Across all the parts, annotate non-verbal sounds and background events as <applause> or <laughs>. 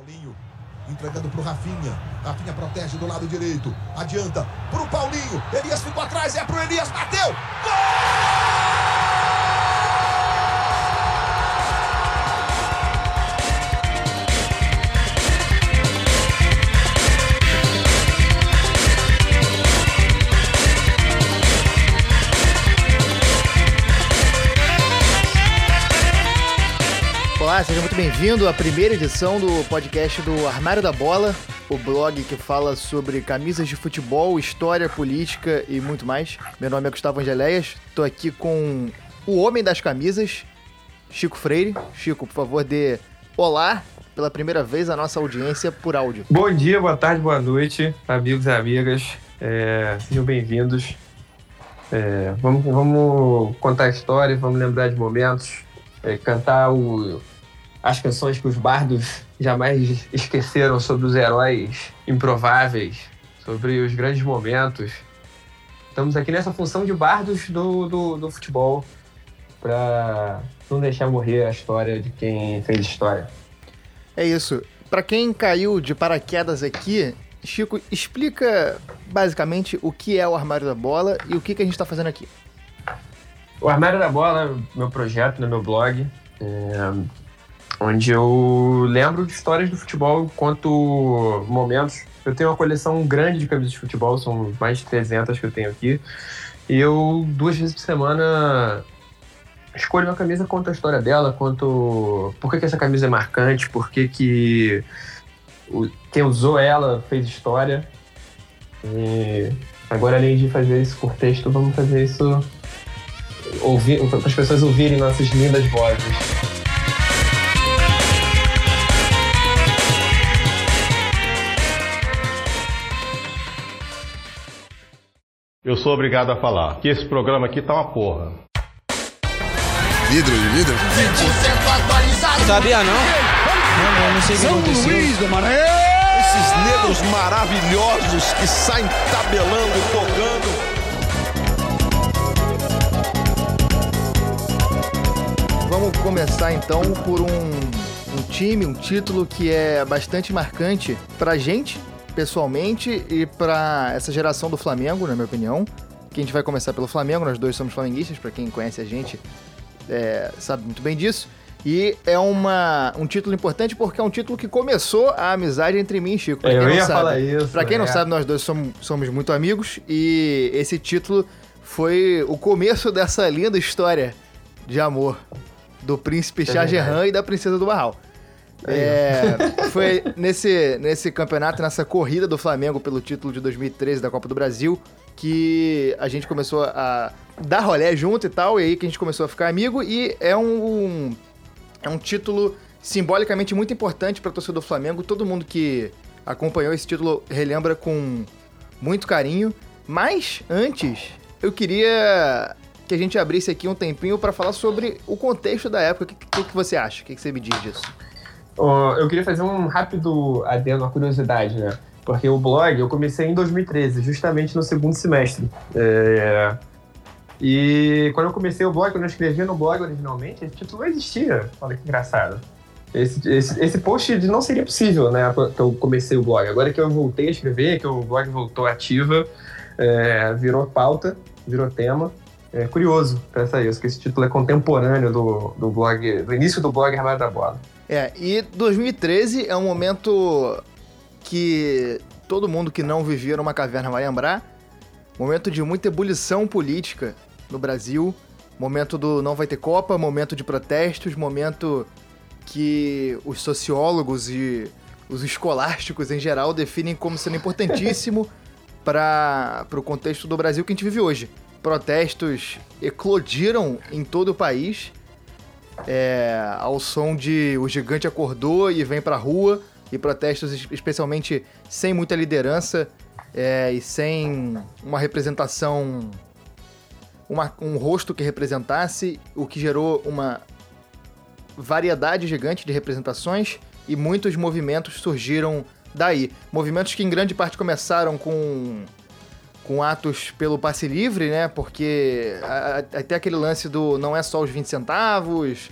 Paulinho entregando pro Rafinha. Rafinha protege do lado direito. Adianta pro Paulinho. Elias ficou atrás, é pro Elias, bateu! Gol! Seja muito bem-vindo à primeira edição do podcast do Armário da Bola, o blog que fala sobre camisas de futebol, história, política e muito mais. Meu nome é Gustavo Angeléias, tô aqui com o homem das camisas, Chico Freire. Chico, por favor, dê olá pela primeira vez à nossa audiência por áudio. Bom dia, boa tarde, boa noite, amigos e amigas. É, sejam bem-vindos. É, vamos, vamos contar histórias, vamos lembrar de momentos, é, cantar o, as canções que os bardos jamais esqueceram sobre os heróis improváveis, sobre os grandes momentos. Estamos aqui nessa função de bardos do, do, do futebol para não deixar morrer a história de quem fez história. É isso. Para quem caiu de paraquedas aqui, Chico, explica basicamente o que é o Armário da Bola e o que, que a gente está fazendo aqui. O Armário da Bola é meu projeto no meu blog. É, onde eu lembro de histórias do futebol quanto momentos. Eu tenho uma coleção grande de camisas de futebol, são mais de 300 que eu tenho aqui. E eu, duas vezes por semana, escolho uma camisa, conto a história dela, conto por que, que essa camisa é marcante, por que, que quem usou ela fez história. E agora, além de fazer isso por texto, vamos fazer isso para as pessoas ouvirem nossas lindas vozes. Eu sou obrigado a falar que esse programa aqui tá uma porra. Vidro de vidro? Sabia não? Não, não, não sei o que São aconteceu. Luís do Maranhão! Esses negros maravilhosos que saem tabelando, tocando. Vamos começar então por um, um time, um título que é bastante marcante pra gente, pessoalmente, e pra essa geração do Flamengo, na minha opinião. Que a gente vai começar pelo Flamengo, nós dois somos flamenguistas, pra quem conhece a gente é, sabe muito bem disso. E é uma, um título importante porque é um título que começou a amizade entre mim e Chico. Pra Eu quem não ia sabe. falar isso, Pra quem não é. sabe, nós dois somos, somos muito amigos e esse título foi o começo dessa linda história de amor do príncipe Shah verdade. Jahan e da princesa do Barral. É, <laughs> foi nesse, nesse campeonato, nessa corrida do Flamengo pelo título de 2013 da Copa do Brasil, que a gente começou a dar rolé junto e tal, e aí que a gente começou a ficar amigo, e é um, é um título simbolicamente muito importante para a torcida do Flamengo. Todo mundo que acompanhou esse título relembra com muito carinho. Mas antes, eu queria que a gente abrisse aqui um tempinho para falar sobre o contexto da época. O que, que, que você acha? O que, que você me diz disso? Eu queria fazer um rápido adendo, uma curiosidade, né? Porque o blog eu comecei em 2013, justamente no segundo semestre. É, E quando eu comecei o blog, quando eu escrevia no blog originalmente, esse título não existia. Olha que engraçado. Esse, esse, esse post não seria possível, né? Que eu comecei o blog. Agora que eu voltei a escrever, que o blog voltou ativa, é, virou pauta, virou tema. É curioso pensar isso, que esse título é contemporâneo do, do blog, do início do blog Armário da Bola. É, e 2013 é um momento que todo mundo que não vivia numa caverna vai lembrar. Momento de muita ebulição política no Brasil. Momento do não vai ter Copa, momento de protestos, momento que os sociólogos e os escolásticos em geral definem como sendo importantíssimo <laughs> para o contexto do Brasil que a gente vive hoje. Protestos eclodiram em todo o país é, ao som de o gigante acordou e vem pra rua e protestos es- especialmente sem muita liderança é, e sem uma representação uma- um rosto que representasse o que gerou uma variedade gigante de representações e muitos movimentos surgiram daí. Movimentos que em grande parte começaram com com atos pelo passe livre, né? Porque até aquele lance do não é só os 20 centavos,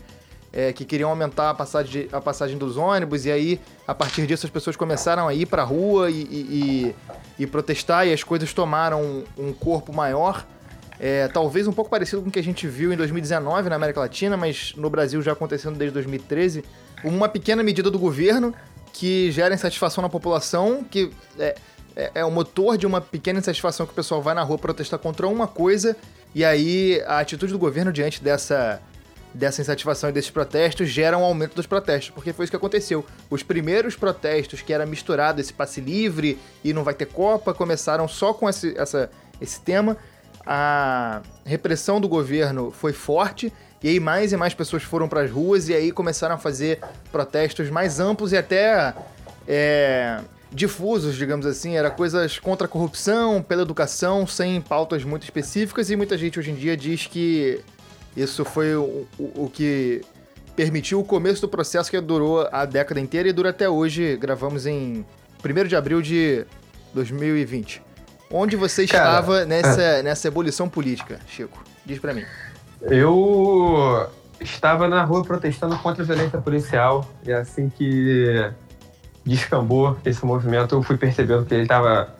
é, que queriam aumentar a passagem, a passagem dos ônibus, e aí, a partir disso, as pessoas começaram a ir para a rua e, e, e, e, protestar, e as coisas tomaram um, um corpo maior. É, talvez um pouco parecido com o que a gente viu em 2019 na América Latina, mas no Brasil já acontecendo desde 2013. Uma pequena medida do governo que gera insatisfação na população, que é, é, é o motor de uma pequena insatisfação que o pessoal vai na rua protestar contra uma coisa, e aí a atitude do governo diante dessa dessa insatisfação e desses protestos gera um aumento dos protestos, porque foi isso que aconteceu. Os primeiros protestos, que era misturado esse passe livre e não vai ter Copa, começaram só com esse, essa, esse tema. A repressão do governo foi forte, e aí mais e mais pessoas foram para as ruas, e aí começaram a fazer protestos mais amplos e até é, difusos, digamos assim. Era coisas contra a corrupção, pela educação, sem pautas muito específicas, e muita gente hoje em dia diz que isso foi o, o, o que permitiu o começo do processo que durou a década inteira e dura até hoje. Gravamos em 1 de abril de 2020. Onde você Cara, estava nessa, é. nessa ebulição política, Chico? Diz para mim. Eu estava na rua protestando contra a violência policial e assim que descambou esse movimento, eu fui percebendo que ele estava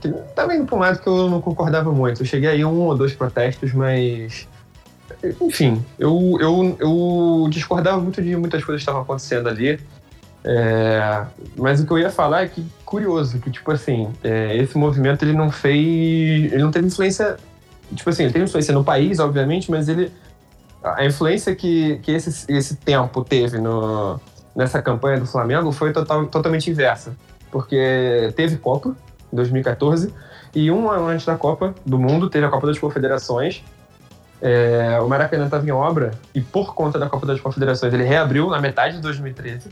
que tava indo para um lado que eu não concordava muito. Eu cheguei aí um ou dois protestos, mas enfim, eu, eu, eu discordava muito de muitas coisas que estavam acontecendo ali. É, mas o que eu ia falar é que curioso que tipo assim é, esse movimento ele não fez ele não teve influência tipo assim ele teve influência no país obviamente mas ele a influência que, que esse, esse tempo teve no, nessa campanha do Flamengo foi total, totalmente inversa porque teve Copa em 2014 e um ano antes da Copa do Mundo teve a Copa das Confederações é, o Maracanã estava em obra e por conta da Copa das Confederações ele reabriu na metade de 2013.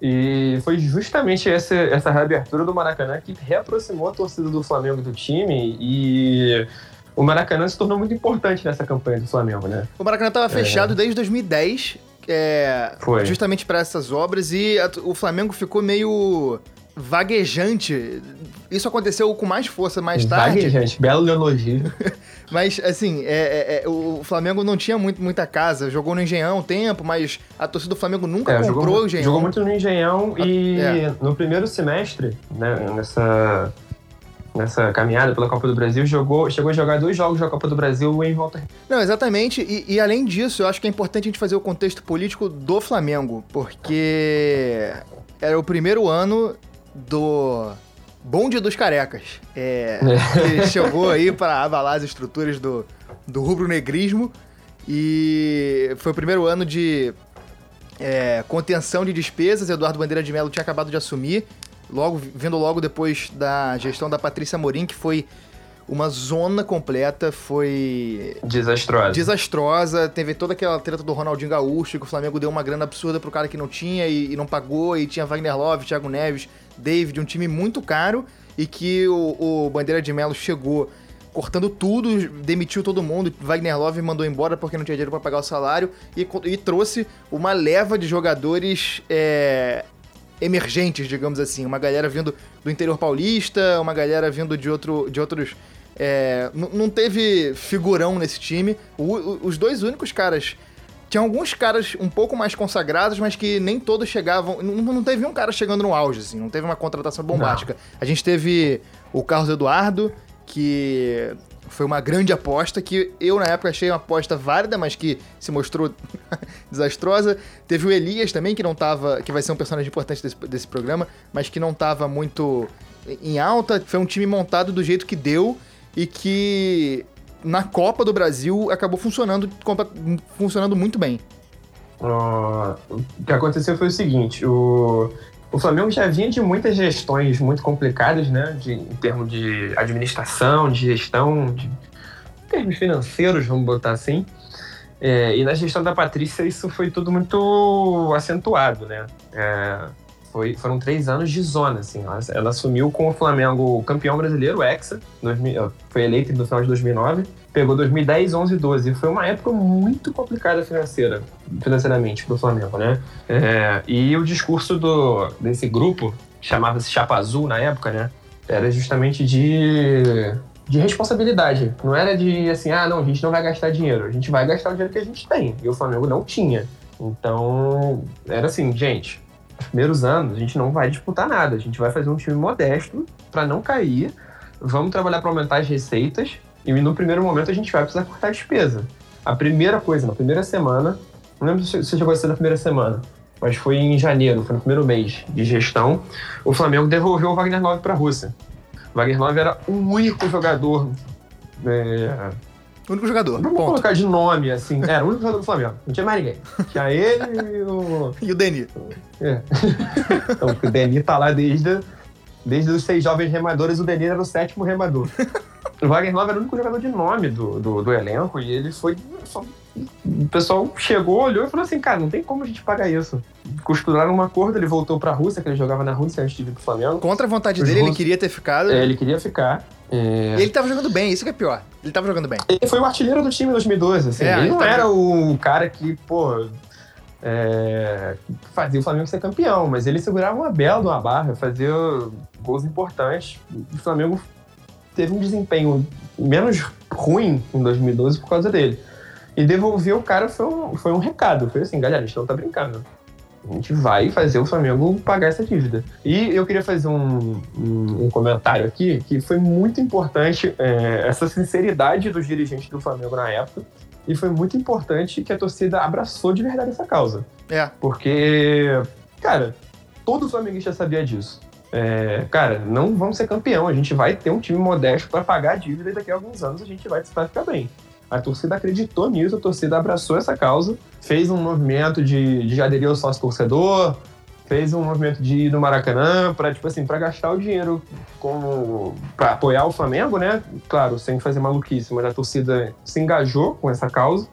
E foi justamente essa, essa reabertura do Maracanã que reaproximou a torcida do Flamengo do time e o Maracanã se tornou muito importante nessa campanha do Flamengo, né? O Maracanã estava fechado é. desde 2010, é, justamente para essas obras e a, o Flamengo ficou meio vaguejante. Isso aconteceu com mais força mais tarde. Vaguejante, belo elogio. <laughs> mas, assim, é, é, é, o Flamengo não tinha muito, muita casa. Jogou no Engenhão um tempo, mas a torcida do Flamengo nunca é, comprou jogou, o Engenhão. Jogou muito no Engenhão a, e é. no primeiro semestre, né, nessa, nessa caminhada pela Copa do Brasil, jogou, chegou a jogar dois jogos da Copa do Brasil em volta. Não, exatamente. E, e além disso, eu acho que é importante a gente fazer o contexto político do Flamengo, porque era o primeiro ano do Bonde dos Carecas. É, <laughs> ele chegou aí para abalar as estruturas do, do rubro-negrismo e foi o primeiro ano de é, contenção de despesas. Eduardo Bandeira de Mello tinha acabado de assumir, logo vindo logo depois da gestão da Patrícia Morim, que foi uma zona completa, foi. Desastrosa. Desastrosa. Teve toda aquela treta do Ronaldinho Gaúcho, que o Flamengo deu uma grana absurda pro cara que não tinha e, e não pagou, e tinha Wagner Love, Thiago Neves, David, um time muito caro, e que o, o Bandeira de Melo chegou cortando tudo, demitiu todo mundo. Wagner Love mandou embora porque não tinha dinheiro para pagar o salário e, e, trouxe uma leva de jogadores é, emergentes, digamos assim. Uma galera vindo do interior paulista, uma galera vindo de, outro, de outros é, não teve figurão nesse time. O, o, os dois únicos caras. Tinha alguns caras um pouco mais consagrados, mas que nem todos chegavam. Não, não teve um cara chegando no auge, assim. Não teve uma contratação bombástica. Não. A gente teve o Carlos Eduardo, que foi uma grande aposta, que eu na época achei uma aposta válida, mas que se mostrou <laughs> desastrosa. Teve o Elias também, que não tava. que vai ser um personagem importante desse, desse programa, mas que não tava muito em alta. Foi um time montado do jeito que deu e que na Copa do Brasil acabou funcionando, funcionando muito bem. Uh, o que aconteceu foi o seguinte: o, o Flamengo já vinha de muitas gestões muito complicadas, né? De, em termos de administração, de gestão, de em termos financeiros, vamos botar assim. É, e na gestão da Patrícia isso foi tudo muito acentuado, né? É, foi, foram três anos de zona, assim. Ela, ela assumiu com o Flamengo campeão brasileiro, Hexa, 2000, foi eleito no final de 2009, pegou 2010, 11 e 12. Foi uma época muito complicada financeira, financeiramente para o Flamengo, né? É, e o discurso do, desse grupo, chamava-se Chapa Azul na época, né? Era justamente de, de responsabilidade. Não era de assim, ah, não, a gente não vai gastar dinheiro. A gente vai gastar o dinheiro que a gente tem. E o Flamengo não tinha. Então, era assim, gente, primeiros anos a gente não vai disputar nada, a gente vai fazer um time modesto para não cair, vamos trabalhar para aumentar as receitas e no primeiro momento a gente vai precisar cortar a despesa. A primeira coisa, na primeira semana, não lembro se chegou a ser na primeira semana, mas foi em janeiro, foi no primeiro mês de gestão, o Flamengo devolveu o Wagner Love para a Rússia. O Wagner Love era o único jogador é, O único jogador. Vamos Ponto. colocar de nome, assim. Era o único jogador do Flamengo. Não tinha mais ninguém. Tinha ele e o. E o Deni. É. Então, o Deni tá lá desde, desde os seis jovens remadores, o Deni era o sétimo remador. O Wagner era o único jogador de nome do, do, do elenco e ele foi. só- O pessoal chegou, olhou e falou assim: cara, não tem como a gente pagar isso. Costuraram um acordo, ele voltou pra Rússia, que ele jogava na Rússia antes de vir pro Flamengo. Contra a vontade Os dele, ele russos- queria ter ficado. É, ele queria ficar. É, E ele tava jogando bem, isso que é pior. Ele tava jogando bem. Ele foi o artilheiro do time em 2012, assim. É, ele ele não tá- era o cara que, pô, é, fazia o Flamengo ser campeão, mas ele segurava uma bela de uma barra, fazia gols importantes. O Flamengo teve um desempenho menos ruim em 2012 por causa dele. E devolver o cara foi um, foi um recado. Foi assim, galera, a gente não tá brincando. A gente vai fazer o Flamengo pagar essa dívida. E eu queria fazer um, um, um comentário aqui que foi muito importante é, essa sinceridade dos dirigentes do Flamengo na época. E foi muito importante que a torcida abraçou de verdade essa causa. É. Porque, cara, todo flamenguista sabia disso. É, cara, não vamos ser campeão. A gente vai ter um time modesto para pagar a dívida e daqui a alguns anos a gente vai, ficar bem. A torcida acreditou nisso, a torcida abraçou essa causa, fez um movimento de, de aderir ao sócio torcedor, fez um movimento de ir no Maracanã para tipo assim, para gastar o dinheiro para apoiar o Flamengo, né? Claro, sem fazer maluquice, mas a torcida se engajou com essa causa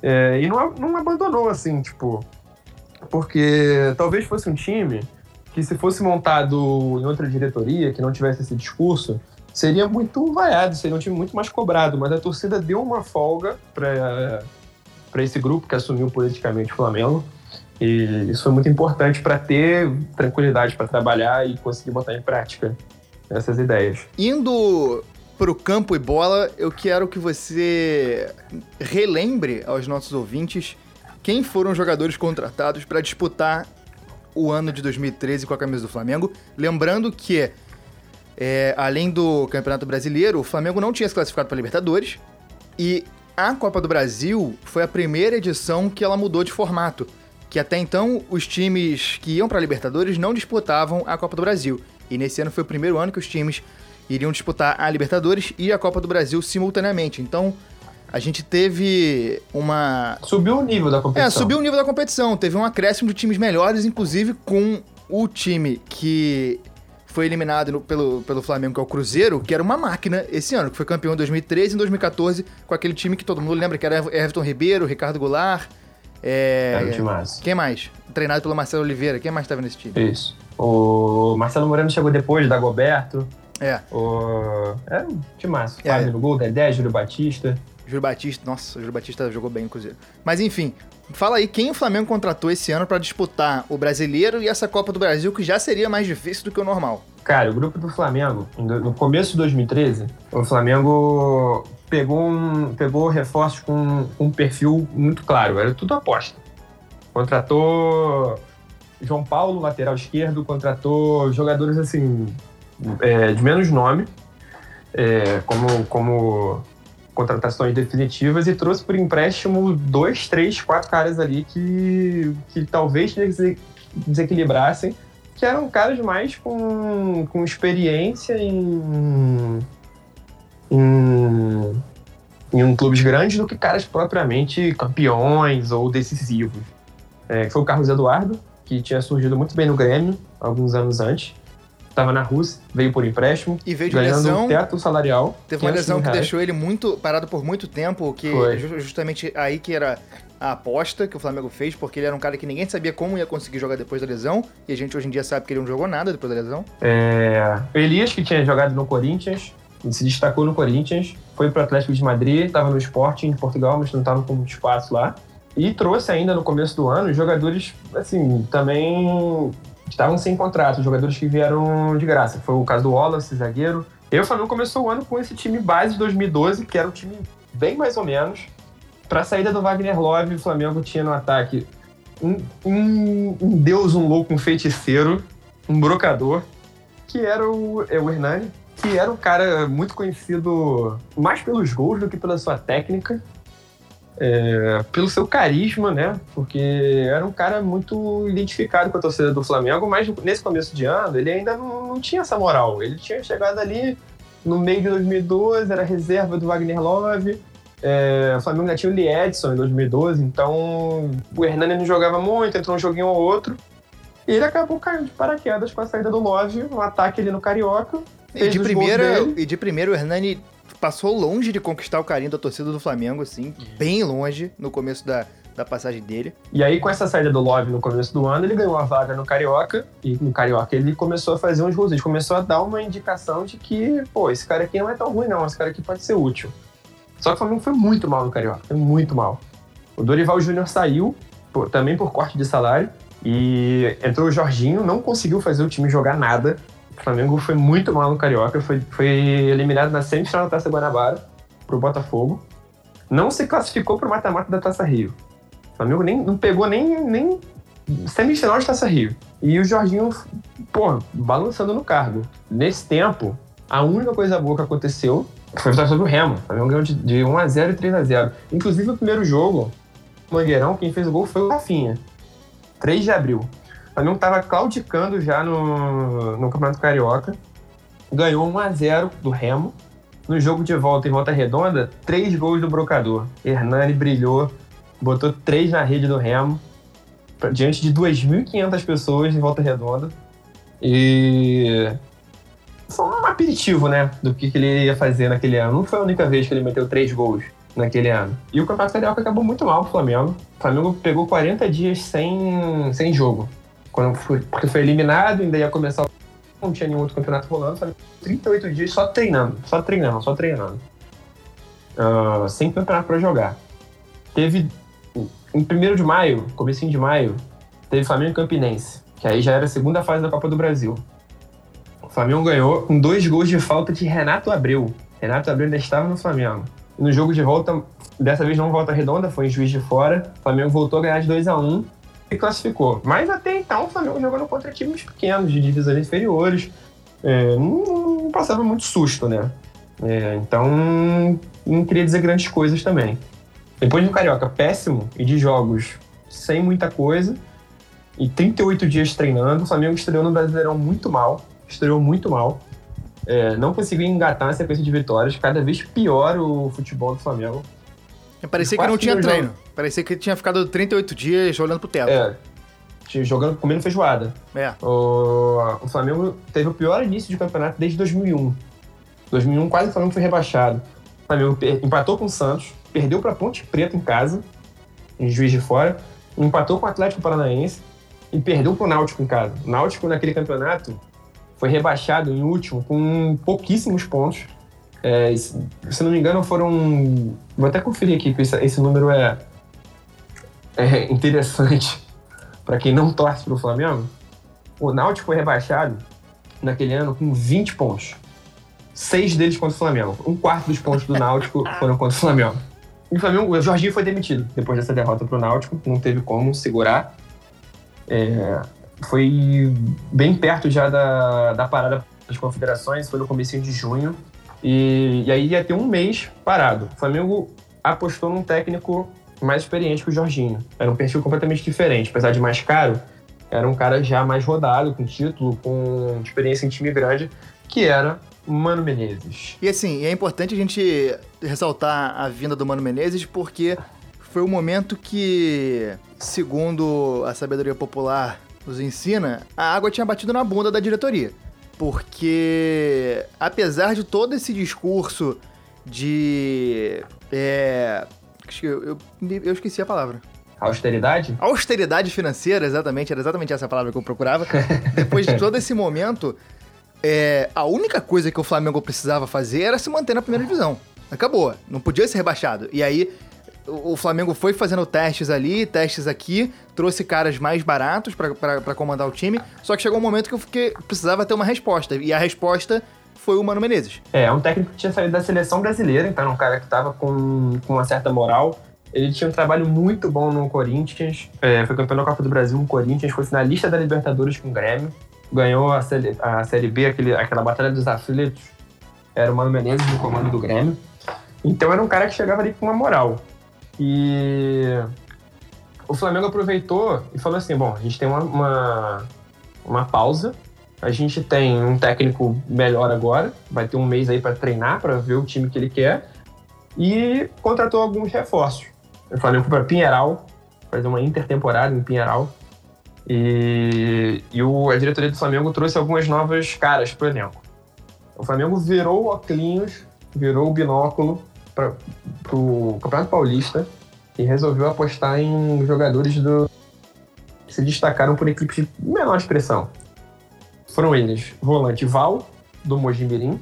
é, e não, não abandonou assim, tipo, porque talvez fosse um time que se fosse montado em outra diretoria, que não tivesse esse discurso, seria muito vaiado, seria um time muito mais cobrado, mas a torcida deu uma folga para esse grupo que assumiu politicamente o Flamengo. E isso foi muito importante para ter tranquilidade para trabalhar e conseguir botar em prática essas ideias. Indo pro campo e bola, eu quero que você relembre aos nossos ouvintes quem foram os jogadores contratados para disputar o ano de 2013 com a camisa do Flamengo. Lembrando que, é, além do Campeonato Brasileiro, o Flamengo não tinha se classificado para Libertadores e a Copa do Brasil foi a primeira edição que ela mudou de formato. Que até então os times que iam para Libertadores não disputavam a Copa do Brasil. E nesse ano foi o primeiro ano que os times iriam disputar a Libertadores e a Copa do Brasil simultaneamente. Então a gente teve uma Subiu o nível da competição. é, subiu o nível da competição. Teve um acréscimo de times melhores, inclusive com o time que foi eliminado no- pelo, pelo Flamengo, que é o Cruzeiro, que era uma máquina esse ano, que foi campeão em 2013 e em 2014, com aquele time que todo mundo lembra, que era Everton Ribeiro, Ricardo Goulart. É, Era. Quem mais? Treinado pelo Marcelo Oliveira. Quem mais estava nesse time? Isso. O Marcelo Moreno chegou depois, da Goberto. É, O... Era um timaço. É. Fábio no gol, Dedé, Júlio Batista. Júlio Batista. Nossa, Júlio Batista jogou bem no Cruzeiro. Mas enfim, fala aí quem o Flamengo contratou esse ano para disputar o Brasileiro e essa Copa do Brasil, que já seria mais difícil do que o normal. Cara, o grupo do Flamengo, no começo de 2013, o Flamengo pegou, um, pegou reforços com um perfil muito claro, era tudo aposta. Contratou João Paulo, lateral esquerdo, contratou jogadores assim, é, de menos nome, é, como, como contratações definitivas, e trouxe por empréstimo dois, três, quatro caras ali que, que talvez dese- desequilibrassem que eram caras mais com, com experiência em, em, em clubes grandes do que caras propriamente campeões ou decisivos. É, foi o Carlos Eduardo, que tinha surgido muito bem no Grêmio alguns anos antes. Estava na Rússia, veio por empréstimo, E veio de ganhando lesão. um teto salarial. Teve uma 500 lesão que reais. deixou ele muito parado por muito tempo, que Foi. ju- justamente aí que era a aposta que o Flamengo fez, porque ele era um cara que ninguém sabia como ia conseguir jogar depois da lesão, e a gente hoje em dia sabe que ele não jogou nada depois da lesão. É, Elias, que tinha jogado no Corinthians, se destacou no Corinthians, foi para o Atlético de Madrid, estava no Sporting em Portugal, mas não estava com muito espaço lá. E trouxe ainda no começo do ano jogadores, assim, também estavam sem contrato, jogadores que vieram de graça. Foi o caso do Wallace, zagueiro. E o Flamengo começou o ano com esse time base de 2012, que era um time bem mais ou menos. Para a saída do Wagner Love, o Flamengo tinha no ataque um, um, um deus, um louco, um feiticeiro, um brocador, que era o, é, o Hernani, que era um cara muito conhecido mais pelos gols do que pela sua técnica, é, pelo seu carisma, né? Porque era um cara muito identificado com a torcida do Flamengo, mas nesse começo de ano ele ainda não, não tinha essa moral. Ele tinha chegado ali no meio de 2012, era reserva do Wagner Love. É, o Flamengo ainda tinha o Lee Edson em 2012, então o Hernani não jogava muito, entrou um joguinho ou outro. E ele acabou caindo de paraquedas com a saída do Love, um ataque ali no Carioca. E de, primeira, e de primeiro o Hernani passou longe de conquistar o carinho da torcida do Flamengo, assim, bem longe no começo da, da passagem dele. E aí, com essa saída do Love no começo do ano, ele ganhou a vaga no Carioca. E no Carioca ele começou a fazer uns gols. Ele começou a dar uma indicação de que, pô, esse cara aqui não é tão ruim, não. Esse cara aqui pode ser útil. Só que o Flamengo foi muito mal no Carioca. Foi muito mal. O Dorival Júnior saiu, pô, também por corte de salário. E entrou o Jorginho, não conseguiu fazer o time jogar nada. O Flamengo foi muito mal no Carioca, foi, foi eliminado na semifinal da Taça Guanabara pro Botafogo. Não se classificou pro mata-mata da Taça Rio. O Flamengo nem, não pegou nem, nem semifinal de Taça Rio. E o Jorginho, pô, balançando no cargo. Nesse tempo, a única coisa boa que aconteceu foi vitória sobre o Remo. O Flamengo ganhou de, de 1x0 e 3x0. Inclusive, o primeiro jogo, o Mangueirão, quem fez o gol foi o Rafinha. 3 de abril. Flamengo estava claudicando já no, no Campeonato Carioca. Ganhou 1x0 do Remo. No jogo de volta em volta redonda, três gols do Brocador. Hernani brilhou, botou três na rede do Remo, diante de 2.500 pessoas em volta redonda. E foi um aperitivo, né, do que, que ele ia fazer naquele ano. Não foi a única vez que ele meteu três gols naquele ano. E o Campeonato Carioca acabou muito mal pro Flamengo. O Flamengo pegou 40 dias sem, sem jogo. Quando foi, porque foi eliminado, ainda ia começar. Não tinha nenhum outro campeonato rolando. Flamengo 38 dias só treinando, só treinando, só treinando. Uh, sem campeonato para jogar. Teve. Em 1 de maio, comecinho de maio, teve Flamengo e Campinense, que aí já era a segunda fase da Copa do Brasil. O Flamengo ganhou com dois gols de falta de Renato Abreu. Renato Abreu ainda estava no Flamengo. No jogo de volta, dessa vez não volta redonda, foi em Juiz de Fora. O Flamengo voltou a ganhar de 2 a 1 e classificou. Mas até então o Flamengo jogando contra times pequenos, de divisões inferiores. É, não, não, passava muito susto, né? É, então não queria dizer grandes coisas também. Depois do Carioca péssimo e de jogos sem muita coisa, e 38 dias treinando, o Flamengo estreou no Brasileirão muito mal. Estreou muito mal. É, não conseguiu engatar na sequência de vitórias. Cada vez pior o futebol do Flamengo. Parecia que não tinha treino. Jogo. Parecia que tinha ficado 38 dias olhando pro teto. É. Jogando, comendo feijoada. É. O, o Flamengo teve o pior início de campeonato desde 2001. 2001 quase o Flamengo foi rebaixado. O Flamengo empatou com o Santos, perdeu para Ponte Preta em casa, em Juiz de Fora, empatou com o Atlético Paranaense e perdeu pro Náutico em casa. O Náutico naquele campeonato foi rebaixado em último com pouquíssimos pontos. É, se não me engano, foram. Vou até conferir aqui, porque esse número é, é interessante <laughs> para quem não torce para o Flamengo. O Náutico foi rebaixado naquele ano com 20 pontos. Seis deles contra o Flamengo. Um quarto dos pontos do Náutico <laughs> foram contra o Flamengo. E o Flamengo, o Jorginho foi demitido depois dessa derrota para o Náutico, não teve como segurar. É, foi bem perto já da, da parada das confederações, foi no começo de junho. E, e aí ia ter um mês parado. O Flamengo apostou num técnico mais experiente que o Jorginho. Era um perfil completamente diferente. Apesar de mais caro, era um cara já mais rodado, com título, com experiência em time grande, que era Mano Menezes. E assim, é importante a gente ressaltar a vinda do Mano Menezes porque foi o momento que, segundo a sabedoria popular nos ensina, a água tinha batido na bunda da diretoria. Porque, apesar de todo esse discurso de. É, eu, eu, eu esqueci a palavra. Austeridade? Austeridade financeira, exatamente, era exatamente essa palavra que eu procurava. <laughs> Depois de todo esse momento, é, a única coisa que o Flamengo precisava fazer era se manter na primeira divisão. Acabou, não podia ser rebaixado. E aí, o Flamengo foi fazendo testes ali, testes aqui, trouxe caras mais baratos para comandar o time, só que chegou um momento que eu fiquei, precisava ter uma resposta, e a resposta foi o Mano Menezes. É, é um técnico que tinha saído da seleção brasileira, então era um cara que estava com, com uma certa moral. Ele tinha um trabalho muito bom no Corinthians, é, foi campeão da Copa do Brasil no Corinthians, foi finalista da Libertadores com o Grêmio, ganhou a Série, a série B, aquele, aquela Batalha dos Aflitos, era o Mano Menezes no comando do Grêmio. Então era um cara que chegava ali com uma moral. E o Flamengo aproveitou e falou assim: bom, a gente tem uma, uma, uma pausa, a gente tem um técnico melhor agora, vai ter um mês aí para treinar, para ver o time que ele quer, e contratou alguns reforços. O Flamengo para Pinheiral, fazer uma intertemporada em Pinheiral. E, e o, a diretoria do Flamengo trouxe algumas novas caras para o elenco. O Flamengo virou o óculos, virou o binóculo para o Campeonato Paulista e resolveu apostar em jogadores do, que se destacaram por equipes de menor expressão. Foram eles volante Val, do Mojimirim,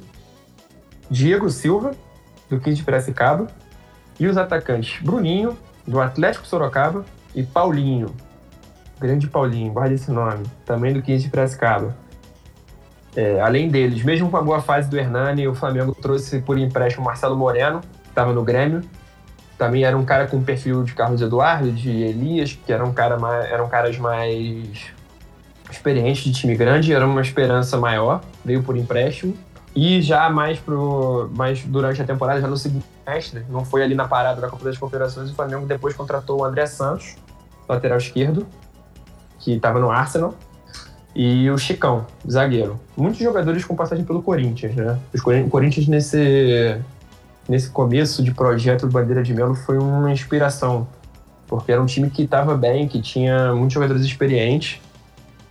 Diego Silva, do 15 de Piracicaba, e os atacantes Bruninho, do Atlético Sorocaba, e Paulinho, grande Paulinho, guarda esse nome, também do 15 de Piracicaba. É, além deles, mesmo com a boa fase do Hernani, o Flamengo trouxe por empréstimo Marcelo Moreno, que estava no Grêmio. Também era um cara com perfil de Carlos Eduardo, de Elias, que eram, cara mais, eram caras mais experientes de time grande, era uma esperança maior, veio por empréstimo. E já mais, pro, mais durante a temporada, já no segundo semestre, não foi ali na parada da Copa das Confederações, o Flamengo depois contratou o André Santos, lateral esquerdo, que estava no Arsenal, e o Chicão, zagueiro. Muitos jogadores com passagem pelo Corinthians, né? O Corinthians nesse, nesse começo de projeto do Bandeira de Melo foi uma inspiração, porque era um time que estava bem, que tinha muitos jogadores experientes,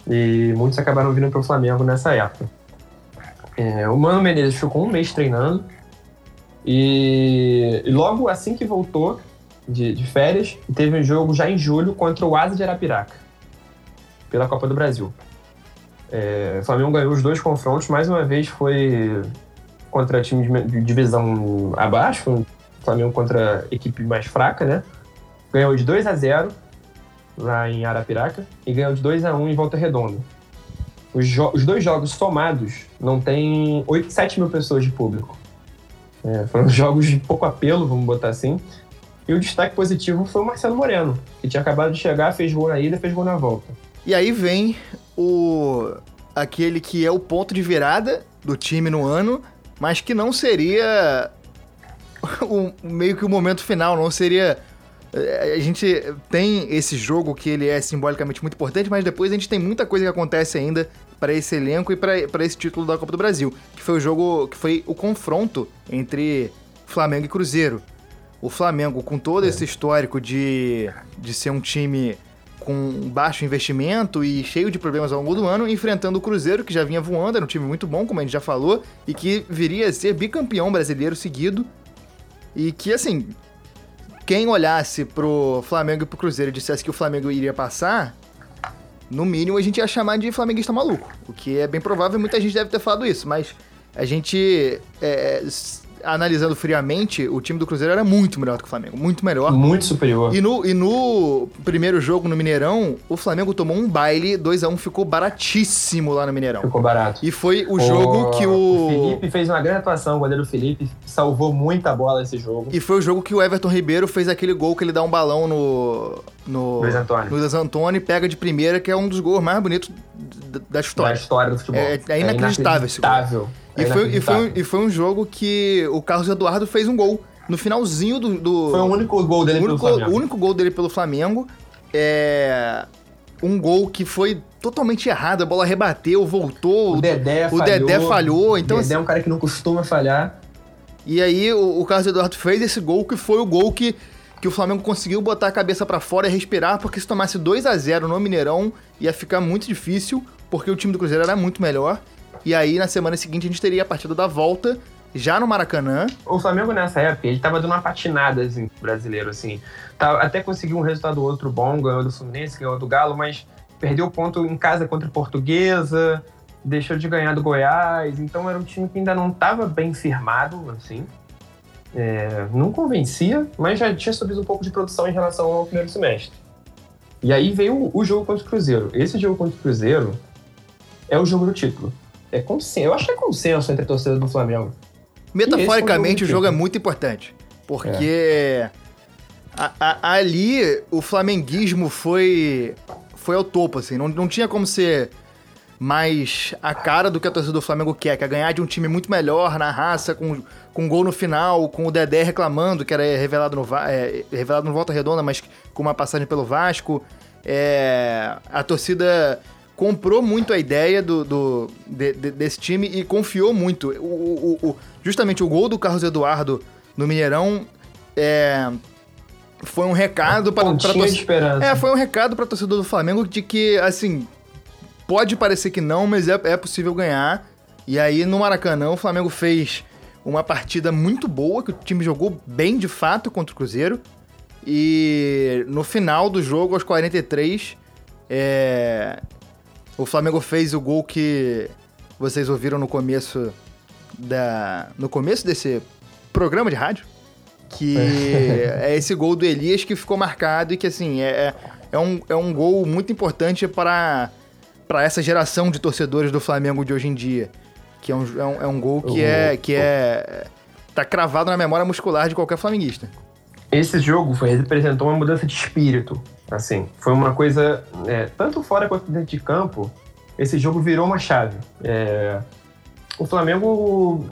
e muitos acabaram vindo para o Flamengo nessa época. É, o Mano Menezes ficou um mês treinando e, e logo assim que voltou de, de, férias, teve um jogo já em julho contra o Asa de Arapiraca, pela Copa do Brasil. É, o Flamengo ganhou os dois confrontos, mais uma vez foi contra time de divisão abaixo, Flamengo contra equipe mais fraca, né? Ganhou de 2 a 0 lá em Arapiraca e ganhou de 2 a 1 em Volta Redonda. Os, os, dois jogos somados não tem 8, 7 mil pessoas de público. É, foram <laughs> jogos de pouco apelo, vamos botar assim. E o destaque positivo foi o Marcelo Moreno, que tinha acabado de chegar, fez gol na ida, fez gol na volta. E aí vem o aquele que é o ponto de virada do time no ano, mas que não seria <laughs> o, meio que o momento final, não seria a gente tem esse jogo que ele é simbolicamente muito importante, mas depois a gente tem muita coisa que acontece ainda para esse elenco e para esse título da Copa do Brasil, que foi o jogo, que foi o confronto entre Flamengo e Cruzeiro. O Flamengo, com todo é. esse histórico de, de ser um time com baixo investimento e cheio de problemas ao longo do ano, enfrentando o Cruzeiro, que já vinha voando, era um time muito bom, como a gente já falou, e que viria a ser bicampeão brasileiro seguido. E que, assim, quem olhasse pro Flamengo e pro Cruzeiro e dissesse que o Flamengo iria passar, no mínimo a gente ia chamar de flamenguista maluco. O que é bem provável, muita gente deve ter falado isso, mas a gente é, analisando friamente, o time do Cruzeiro era muito melhor do que o Flamengo. Muito melhor. Muito superior. E no, e no primeiro jogo no Mineirão, o Flamengo tomou um baile, 2 a 1 ficou baratíssimo lá no Mineirão. Ficou barato. E foi o, o jogo que o... o. Felipe fez uma grande atuação, o goleiro Felipe salvou muita bola nesse jogo. E foi o jogo que o Everton Ribeiro fez aquele gol que ele dá um balão no. No Luiz Antônio. Luiz Antônio pega de primeira, que é um dos gols mais bonitos da história. Da história do futebol. É, é inacreditável, é esse gol. E foi, e, foi, um, e foi um jogo que o Carlos Eduardo fez um gol. No finalzinho do. do foi o único gol dele único, pelo Flamengo. O único gol dele pelo Flamengo. É. Um gol que foi totalmente errado. A bola rebateu, voltou. O Dedé o falhou. Dedé falhou. Então, o Dedé é um cara que não costuma falhar. E aí o, o Carlos Eduardo fez esse gol que foi o gol que, que o Flamengo conseguiu botar a cabeça para fora e respirar, porque se tomasse 2 a 0 no Mineirão ia ficar muito difícil, porque o time do Cruzeiro era muito melhor. E aí, na semana seguinte, a gente teria a partida da volta, já no Maracanã. O Flamengo, nessa época, ele tava dando uma patinada, assim, brasileiro, assim. Tá, até conseguiu um resultado outro bom, ganhou do Fluminense, ganhou do Galo, mas perdeu ponto em casa contra a Portuguesa, deixou de ganhar do Goiás, então era um time que ainda não estava bem firmado, assim. É, não convencia, mas já tinha subido um pouco de produção em relação ao primeiro semestre. E aí veio o, o jogo contra o Cruzeiro. Esse jogo contra o Cruzeiro é o jogo do título é consenso. Eu acho que é consenso entre a torcida do Flamengo. Metaforicamente, o jogo é muito importante. Porque é. A- a- ali o flamenguismo foi foi ao topo, assim. Não, não tinha como ser mais a cara do que a torcida do Flamengo quer, que é ganhar de um time muito melhor na raça, com, com gol no final, com o Dedé reclamando, que era revelado no, é, revelado no Volta Redonda, mas com uma passagem pelo Vasco. É, a torcida comprou muito a ideia do, do- de- de- desse time e confiou muito. O, o- o- justamente o gol do Carlos Eduardo no Mineirão é, foi um recado para esperança. É, foi um recado pra torcida do Flamengo de que, assim, pode parecer que não, mas é, é possível ganhar. E aí, no Maracanã, o Flamengo fez uma partida muito boa, que o time jogou bem de fato contra o Cruzeiro. E no final do jogo, aos 43, é, o Flamengo fez o gol que vocês ouviram no começo da no começo desse programa de rádio, que <laughs> é esse gol do Elias que ficou marcado e que assim é, é, é um, é um gol muito importante para para essa geração de torcedores do Flamengo de hoje em dia, que é um, é um, é um gol que é que é tá cravado na memória muscular de qualquer flamenguista. Esse jogo foi, representou uma mudança de espírito. Assim, foi uma coisa, é, tanto fora quanto dentro de campo, esse jogo virou uma chave. É, o Flamengo,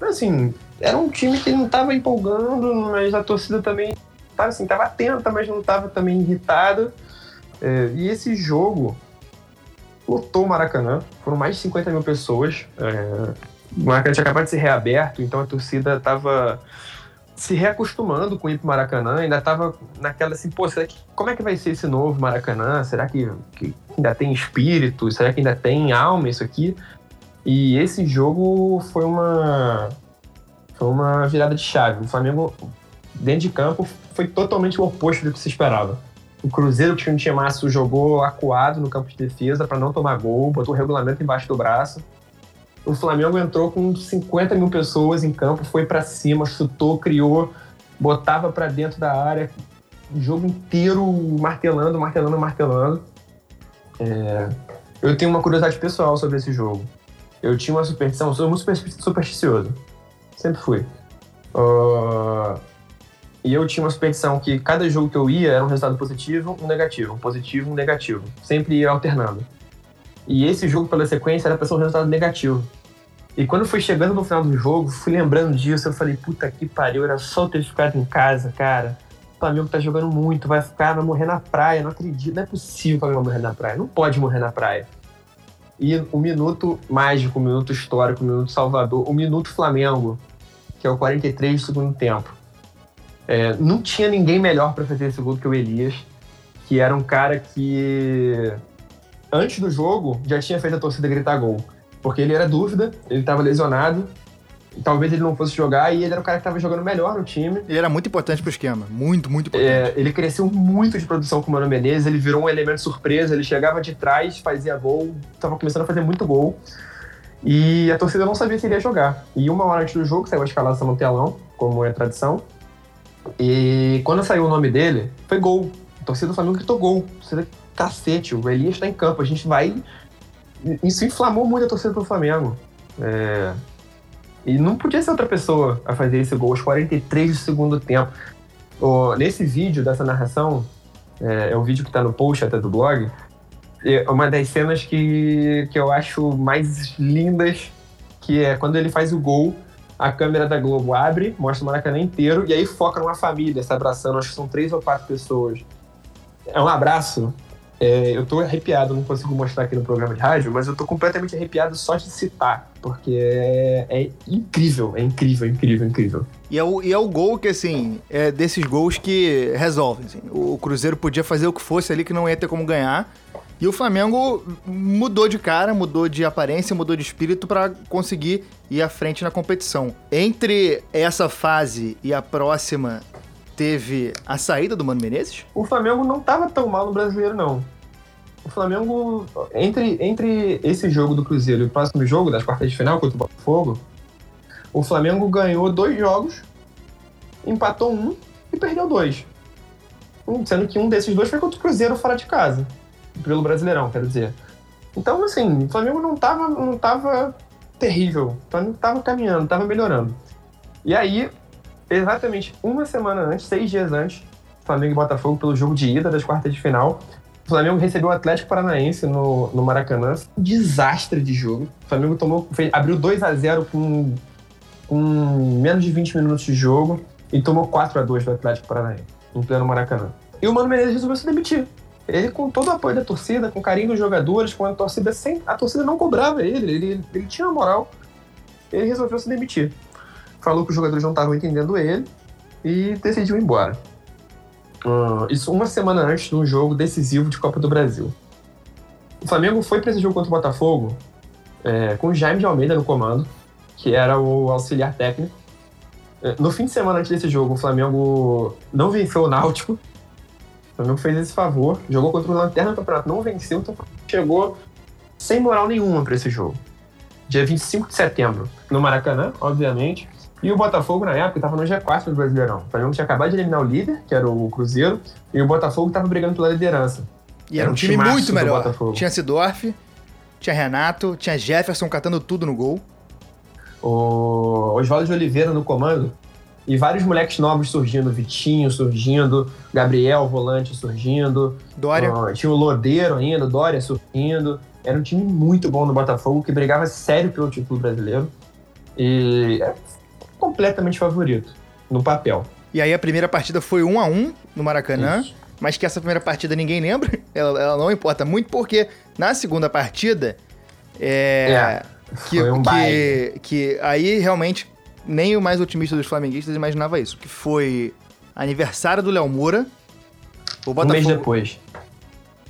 assim, era um time que não estava empolgando, mas a torcida também estava assim, tava atenta, mas não estava também irritada. É, e esse jogo lotou o Maracanã, foram mais de 50 mil pessoas. É, o Maracanã tinha acabado de ser reaberto, então a torcida estava se reacostumando com ir pro Maracanã, ainda tava naquela assim, pô, será que, como é que vai ser esse novo Maracanã? Será que, que ainda tem espírito? Será que ainda tem alma isso aqui? E esse jogo foi uma foi uma virada de chave. O Flamengo dentro de campo foi totalmente o oposto do que se esperava. O Cruzeiro, que tinha Márcio, jogou acuado no campo de defesa para não tomar gol, botou o regulamento embaixo do braço. O Flamengo entrou com 50 mil pessoas em campo, foi para cima, chutou, criou, botava para dentro da área, o jogo inteiro martelando, martelando, martelando. É, Eu tenho uma curiosidade pessoal sobre esse jogo. Eu tinha uma superstição, sou muito super- supersticioso. Sempre fui. Ah, e eu tinha uma superstição que cada jogo que eu ia era um resultado positivo, um negativo, um positivo, um negativo. Sempre ia alternando. E esse jogo, pela sequência, era pra ser um resultado negativo. E quando foi chegando no final do jogo, fui lembrando disso, eu falei, puta que pariu, era só eu ter ficado em casa, cara. O Flamengo tá jogando muito, vai ficar, vai morrer na praia, não acredito, não é possível o Flamengo morrer na praia, não pode morrer na praia. E o minuto mágico, o minuto histórico, o minuto salvador, o minuto Flamengo, que é o 43 do segundo tempo. É, não tinha ninguém melhor para fazer esse gol que o Elias, que era um cara que antes do jogo já tinha feito a torcida gritar gol. Porque ele era dúvida, ele estava lesionado, talvez ele não fosse jogar, e ele era o cara que estava jogando melhor no time. Ele era muito importante pro esquema, muito, muito importante. É, ele cresceu muito de produção com o Mano Menezes, ele virou um elemento surpresa, ele chegava de trás, fazia gol, estava começando a fazer muito gol. E a torcida não sabia se ele ia jogar. E uma hora antes do jogo, saiu a escalação no telão, como é tradição. E quando saiu o nome dele, foi gol. A torcida do Flamengo gritou gol. A torcida, cacete, o Elias está em campo, a gente vai. Isso inflamou muito a torcida do Flamengo. É, E não podia ser outra pessoa a fazer esse gol aos 43 do segundo tempo. Ô, nesse vídeo dessa narração, é, é o vídeo que tá no post até do blog, é uma das cenas que, que eu acho mais lindas, que é quando ele faz o gol, a câmera da Globo abre, mostra o Maracanã inteiro, e aí foca numa família se abraçando, acho que são três ou quatro pessoas. É um abraço. É, eu tô arrepiado, não consigo mostrar aqui no programa de rádio, mas eu tô completamente arrepiado só de citar, porque é, é incrível, é incrível, incrível, incrível. E é, o, e é o gol que, assim, é desses gols que resolvem. assim. O Cruzeiro podia fazer o que fosse ali que não ia ter como ganhar. E o Flamengo mudou de cara, mudou de aparência, mudou de espírito pra conseguir ir à frente na competição. Entre essa fase e a próxima, teve a saída do Mano Menezes. O Flamengo não tava tão mal no brasileiro, não. O Flamengo, entre, entre esse jogo do Cruzeiro e o próximo jogo, das quartas de final contra o Botafogo, o Flamengo ganhou dois jogos, empatou um e perdeu dois. Sendo que um desses dois foi contra o Cruzeiro fora de casa. Pelo Brasileirão, quero dizer. Então, assim, o Flamengo não tava, não tava terrível. O Flamengo tava caminhando, tava melhorando. E aí, exatamente uma semana antes, seis dias antes, Flamengo e Botafogo pelo jogo de ida das quartas de final. O Flamengo recebeu o Atlético Paranaense no, no Maracanã. Desastre de jogo. O Flamengo tomou, fez, abriu 2 a 0 com, com menos de 20 minutos de jogo e tomou 4 a 2 do Atlético Paranaense, em pleno Maracanã. E o Mano Menezes resolveu se demitir. Ele, com todo o apoio da torcida, com carinho dos jogadores, com a torcida sem. A torcida não cobrava ele, ele, ele tinha moral. Ele resolveu se demitir. Falou que os jogadores não estavam entendendo ele e decidiu ir embora. Uh, isso uma semana antes de um jogo decisivo de Copa do Brasil. O Flamengo foi para esse jogo contra o Botafogo é, com o Jaime de Almeida no comando, que era o auxiliar técnico. É, no fim de semana antes desse jogo, o Flamengo não venceu o Náutico. O Flamengo fez esse favor, jogou contra o Lanterna do Campeonato, não venceu, então chegou sem moral nenhuma para esse jogo. Dia 25 de setembro, no Maracanã, obviamente. E o Botafogo, na época, estava no G4 do Brasileirão. O Flamengo tinha acabado de eliminar o líder, que era o Cruzeiro, e o Botafogo estava brigando pela liderança. E era, Era um um time muito melhor. Tinha Sidorf, tinha Renato, tinha Jefferson catando tudo no gol. o Oswaldo de Oliveira no comando e vários moleques novos surgindo, Vitinho surgindo, Gabriel volante surgindo, Dória. ah, tinha o Lodeiro ainda, Dória surgindo. Era um time muito bom no Botafogo que brigava sério pelo título brasileiro e completamente favorito no papel. E aí a primeira partida foi 1 a 1 no Maracanã. Isso. Mas que essa primeira partida ninguém lembra. <laughs> Ela, ela não importa muito, porque na segunda partida. É. É, que, foi um que, que aí realmente nem o mais otimista dos flamenguistas imaginava isso. Que foi aniversário do Léo Moura. O Um mês depois.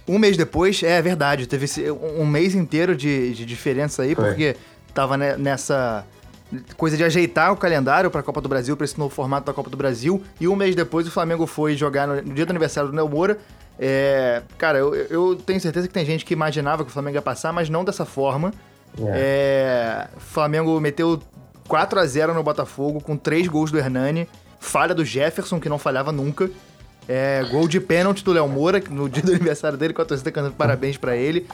Um mês depois, é verdade, teve um um mês inteiro de, de diferença aí, Foi. porque tava ne- nessa coisa de ajeitar o calendário pra Copa do Brasil, pra esse novo formato da Copa do Brasil, e um mês depois o Flamengo foi jogar no, no dia do aniversário do Nel Moura. É, cara, eu, eu tenho certeza que tem gente que imaginava que o Flamengo ia passar, mas não dessa forma. É, o Flamengo meteu 4 a 0 no Botafogo, com três gols do Hernani, falha do Jefferson, que não falhava nunca. É, gol de pênalti do Léo Moura, no dia do aniversário dele, com a torcida cantando parabéns pra ele.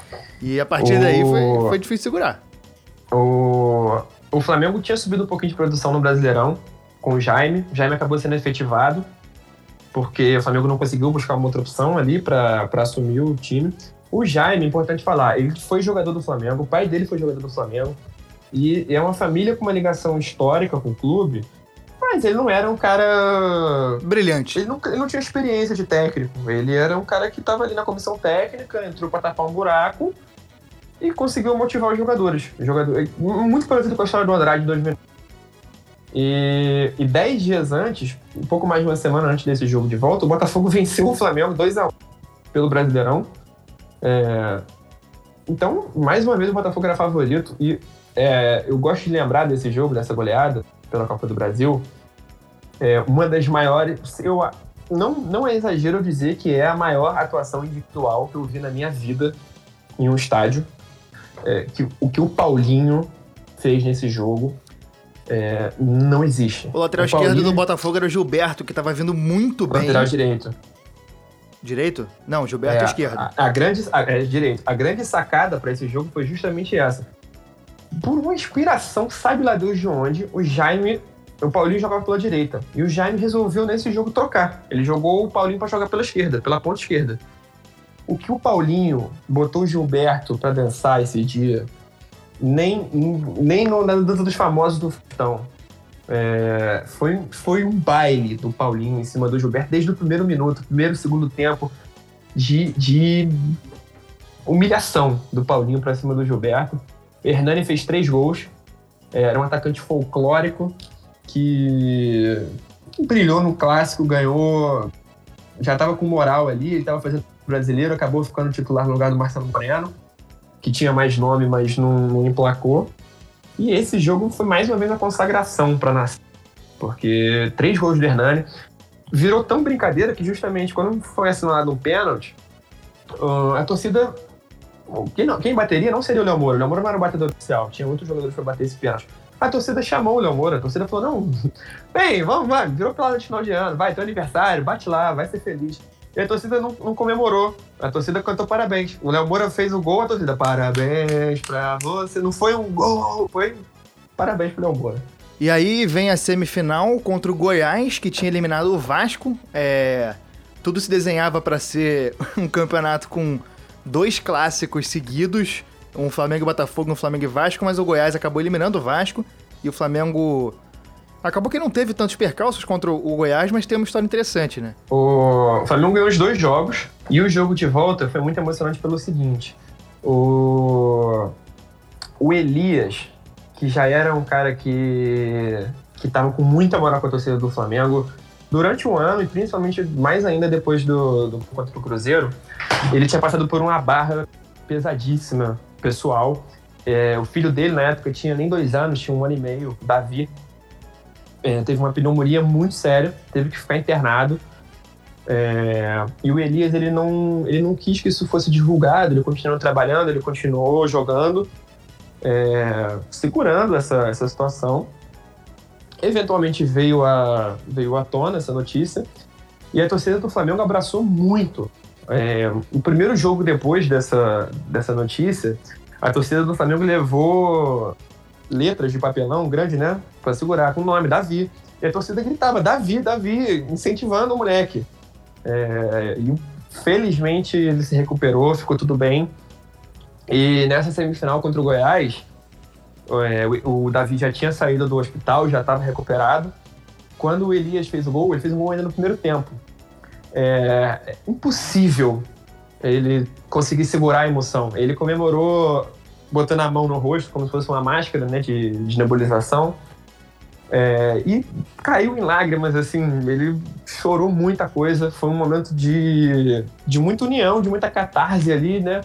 E a partir daí foi, O- foi difícil segurar. O, o Flamengo tinha subido um pouquinho de produção no Brasileirão com o Jaime. O Jaime acabou sendo efetivado, porque o Flamengo não conseguiu buscar uma outra opção ali para assumir o time. O Jaime, importante falar, ele foi jogador do Flamengo, o pai dele foi jogador do Flamengo. E é uma família com uma ligação histórica com o clube, mas ele não era um cara Brilhante. ele não, ele não tinha experiência de técnico. Ele era um cara que estava ali na comissão técnica, entrou para tapar um buraco e conseguiu motivar os jogadores. Jogador, muito parecido com a história do Andrade em 2009. E, e dez dias antes, um pouco mais de uma semana antes desse jogo de volta, o Botafogo <laughs> venceu o Flamengo 2 a 1 pelo Brasileirão. É, então, mais uma vez, o Botafogo era favorito. E é, eu gosto de lembrar desse jogo, dessa goleada pela Copa do Brasil. É uma das maiores. Eu, não, não é exagero dizer que é a maior atuação individual que eu vi na minha vida em um estádio. É, que, o que o Paulinho fez nesse jogo é, não existe. O lateral O esquerdo Paulinho- do Botafogo era o Gilberto, que tava vindo muito bem. Lateral direito. Direito? Não, Gilberto É, esquerdo. A, a grande, a, é, direito. A grande sacada para esse jogo foi justamente essa. Por uma inspiração, sabe lá Deus de onde, o Jaime. O Paulinho jogava pela direita. E o Jaime resolveu nesse jogo trocar. Ele jogou o Paulinho para jogar pela esquerda, pela ponta esquerda. O que o Paulinho botou o Gilberto para dançar esse dia, nem, nem no, na dança dos famosos do Futão. É, foi, foi um baile do Paulinho em cima do Gilberto desde o primeiro minuto, primeiro, segundo tempo de, de humilhação do Paulinho para cima do Gilberto. Hernani fez três gols. É, Era um atacante folclórico que brilhou no clássico, ganhou. Já estava com moral ali, ele estava fazendo brasileiro, acabou ficando titular no lugar do Marcelo Moreno, que tinha mais nome, mas não, não emplacou. E esse jogo foi mais uma vez uma consagração para a nação, porque três gols do Hernani virou tão brincadeira que justamente quando foi assinalado um pênalti, ah, a torcida. Quem, não- quem bateria não seria o Léo Moura. O Léo Moura não era o batedor oficial. Tinha outros jogadores para bater esse pênalti. A torcida chamou o Léo Moura. A torcida falou: não, <laughs> vem, vamos, vai, virou pelada de final de ano, vai, teu aniversário, bate lá, vai ser feliz. E a torcida não, não comemorou. A torcida cantou parabéns. O Léo Moura fez o gol, a torcida, parabéns pra você. Não foi um gol, foi parabéns pro Léo Moura. E aí vem a semifinal contra o Goiás, que tinha eliminado o Vasco. É, tudo se desenhava para ser <laughs> um campeonato com dois clássicos seguidos, um Flamengo e Botafogo, um Flamengo e Vasco, mas o Goiás acabou eliminando o Vasco e o Flamengo acabou que não teve tantos percalços contra o Goiás, mas tem uma história interessante, né? O Flamengo ganhou os dois jogos e o jogo de volta foi muito emocionante pelo seguinte: o, o Elias, que já era um cara que que estava com muita moral com a torcida do Flamengo durante o ano e principalmente mais ainda depois do, do contra o Cruzeiro, ele tinha passado por uma barra pesadíssima pessoal. É, o filho dele na época tinha nem dois anos, tinha um ano e meio, Davi. É, teve uma pneumonia muito séria, teve que ficar internado. É, e o Elias ele não, ele não quis que isso fosse divulgado, ele continuou trabalhando, ele continuou jogando, é, segurando essa, essa situação. Eventualmente veio a, veio à tona essa notícia e a torcida do Flamengo abraçou muito. É, o primeiro jogo depois dessa, dessa notícia, a torcida do Flamengo levou letras de papelão grande, né? Pra segurar com o nome, Davi. E a torcida gritava, Davi, Davi, incentivando o moleque. É, e felizmente ele se recuperou, ficou tudo bem. E nessa semifinal contra o Goiás, é, o, o Davi já tinha saído do hospital, já estava recuperado. Quando o Elias fez o gol, ele fez o gol ainda no primeiro tempo. É, é impossível ele conseguir segurar a emoção. Ele comemorou botando a mão no rosto, como se fosse uma máscara né, de, de nebulização. É, e caiu em lágrimas, assim, ele chorou muita coisa. Foi um momento de, de muita união, de muita catarse ali, né?